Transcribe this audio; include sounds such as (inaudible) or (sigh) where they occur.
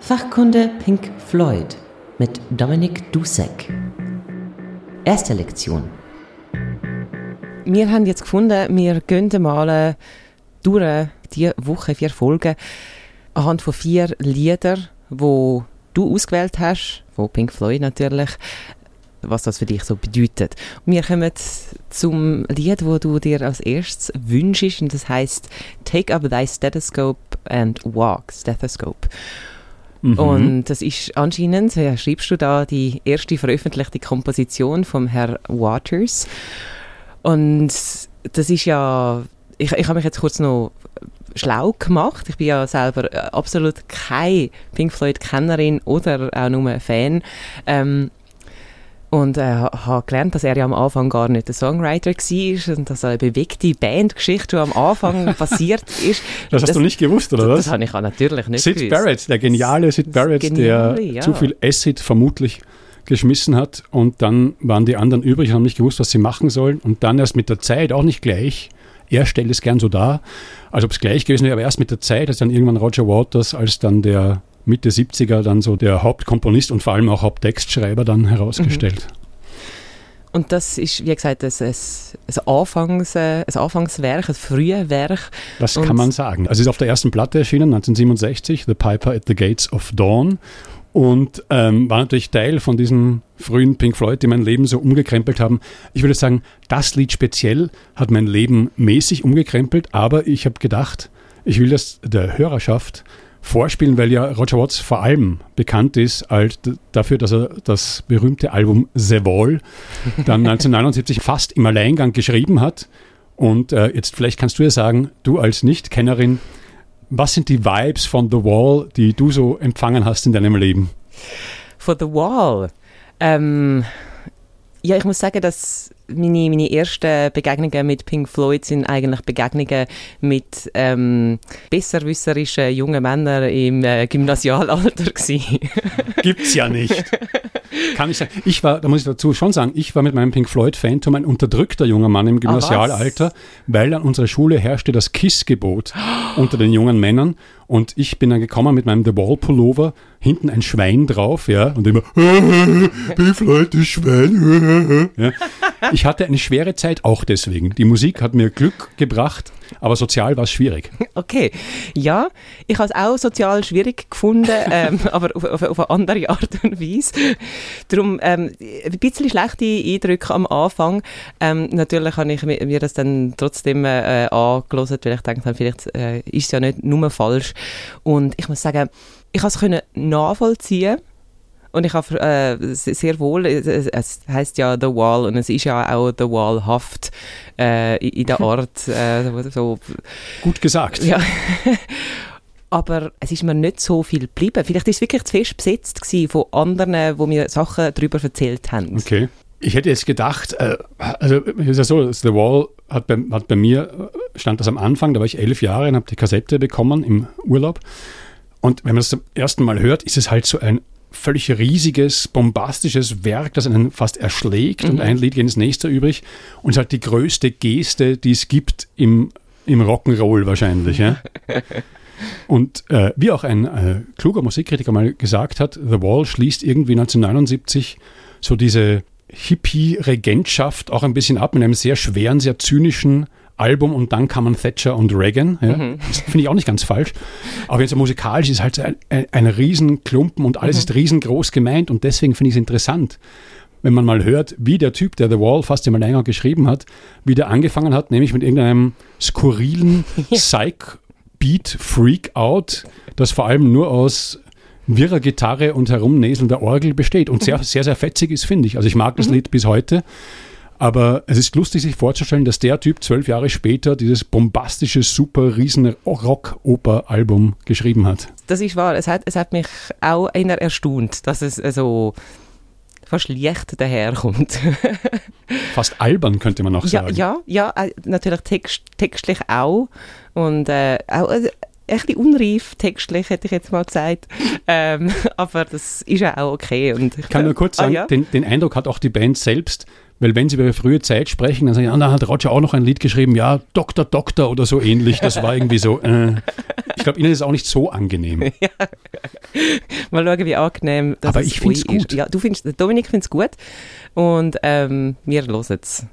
Fachkunde Pink Floyd mit Dominik Dusek. Erste Lektion. Wir haben jetzt gefunden, wir gehen mal durch diese Woche vier Folgen anhand von vier Liedern, wo du ausgewählt hast, von Pink Floyd natürlich, was das für dich so bedeutet. Wir kommen zum Lied, wo du dir als erstes wünschst, und das heißt Take up thy stethoscope and walk. Stethoscope. Mhm. Und das ist anscheinend, ja, schreibst du da, die erste veröffentlichte Komposition vom Herr Waters. Und das ist ja, ich, ich habe mich jetzt kurz noch schlau gemacht. Ich bin ja selber äh, absolut keine Pink Floyd-Kennerin oder auch nur Fan. Ähm, und äh, habe gelernt, dass er ja am Anfang gar nicht der Songwriter war und dass eine bewegte Bandgeschichte schon am Anfang (laughs) passiert ist. Das hast das, du nicht gewusst, oder was? Das, das habe ich auch natürlich nicht Sid gewusst. Barrett, der geniale Sid Barrett, geniale, der ja. zu viel Acid vermutlich geschmissen hat und dann waren die anderen übrig und haben nicht gewusst, was sie machen sollen und dann erst mit der Zeit, auch nicht gleich, er stellt es gern so dar, als ob es gleich gewesen wäre, aber erst mit der Zeit, als dann irgendwann Roger Waters als dann der Mitte 70er dann so der Hauptkomponist und vor allem auch Haupttextschreiber dann herausgestellt. Mhm. Und das ist, wie gesagt, ein, ein, Anfangs, ein Anfangswerk, ein frühes Werk. Das und kann man sagen. Also es ist auf der ersten Platte erschienen, 1967, The Piper at the Gates of Dawn. Und ähm, war natürlich Teil von diesen frühen Pink Floyd, die mein Leben so umgekrempelt haben. Ich würde sagen, das Lied speziell hat mein Leben mäßig umgekrempelt, aber ich habe gedacht, ich will das der Hörerschaft vorspielen, weil ja Roger Watts vor allem bekannt ist als dafür, dass er das berühmte Album The Wall dann (laughs) 1979 fast im Alleingang geschrieben hat. Und äh, jetzt vielleicht kannst du ja sagen, du als Nicht-Kennerin, was sind die Vibes von The Wall, die du so empfangen hast in deinem Leben? Von The Wall? Ähm, ja, ich muss sagen, dass meine, meine ersten Begegnungen mit Pink Floyd sind eigentlich Begegnungen mit ähm, besserwisserischen jungen Männern im äh, Gymnasialalter (laughs) Gibt es ja nicht. (laughs) Kann ich sagen. Ich war, da muss ich dazu schon sagen, ich war mit meinem Pink Floyd-Phantom ein unterdrückter junger Mann im ah, Gymnasialalter, weil an unserer Schule herrschte das Kiss-Gebot unter den jungen Männern und ich bin dann gekommen mit meinem The Wall Pullover, hinten ein Schwein drauf, ja, und immer, (laughs) Pink Floyd, das Schwein. (laughs) ja. Ich hatte eine schwere Zeit auch deswegen. Die Musik hat mir Glück gebracht, aber sozial war es schwierig. Okay, ja, ich habe es auch sozial schwierig gefunden, (laughs) ähm, aber auf, auf, auf, eine andere Art und Weise. Darum ähm, ein bisschen schlechte Eindrücke am Anfang. Ähm, natürlich habe ich mir das dann trotzdem äh, angelassen, weil ich denke, vielleicht äh, ist es ja nicht nur falsch. Und ich muss sagen, ich konnte es nachvollziehen und ich habe äh, sehr wohl, es heißt ja The Wall und es ist ja auch The Wall Haft äh, in der Art. Äh, so. Gut gesagt. Ja. (laughs) Aber es ist mir nicht so viel geblieben. Vielleicht ist es wirklich zu fest besetzt von anderen, wo mir Sachen darüber erzählt haben. Okay. Ich hätte jetzt gedacht, äh, also es ist ja so, The Wall hat bei, hat bei mir, stand das am Anfang, da war ich elf Jahre und habe die Kassette bekommen im Urlaub. Und wenn man das zum ersten Mal hört, ist es halt so ein völlig riesiges, bombastisches Werk, das einen fast erschlägt mhm. und ein Lied geht ins nächste übrig. Und es ist halt die größte Geste, die es gibt im, im Rock'n'Roll wahrscheinlich. Ja? (laughs) und äh, wie auch ein äh, kluger Musikkritiker mal gesagt hat, The Wall schließt irgendwie 1979 so diese Hippie-Regentschaft auch ein bisschen ab mit einem sehr schweren, sehr zynischen Album und dann kamen Thatcher und Reagan. Ja. Mhm. Das finde ich auch nicht ganz falsch. Aber jetzt musikalisch ist es halt ein, ein, ein Riesenklumpen und alles mhm. ist riesengroß gemeint und deswegen finde ich es interessant, wenn man mal hört, wie der Typ, der The Wall fast immer länger geschrieben hat, wie der angefangen hat, nämlich mit irgendeinem skurrilen (laughs) Psych-Beat-Freak-Out, das vor allem nur aus wirrer Gitarre und herumnäselnder Orgel besteht und sehr, sehr, sehr fetzig ist, finde ich. Also ich mag das mhm. Lied bis heute. Aber es ist lustig, sich vorzustellen, dass der Typ zwölf Jahre später dieses bombastische, super riesen Rock-Oper-Album geschrieben hat. Das ist wahr. Es hat, es hat mich auch einer erstaunt, dass es so fast leicht daherkommt. (laughs) fast albern, könnte man auch ja, sagen. Ja, ja, äh, natürlich text, textlich auch. Und äh, auch, äh, ein bisschen unreif textlich, hätte ich jetzt mal gesagt. Ähm, (laughs) aber das ist ja auch okay. Und ich kann nur kurz sagen, ah, ja? den, den Eindruck hat auch die Band selbst, weil wenn sie über frühe Zeit sprechen, dann sagen sie, ja, da hat Roger auch noch ein Lied geschrieben, ja, Doktor, Doktor oder so ähnlich. Das war irgendwie so, äh, ich glaube, ihnen ist es auch nicht so angenehm. (laughs) ja. Mal schauen, wie angenehm das Aber ich finde es gut. Ja, du findest, Dominik findet es gut und ähm, wir hören es.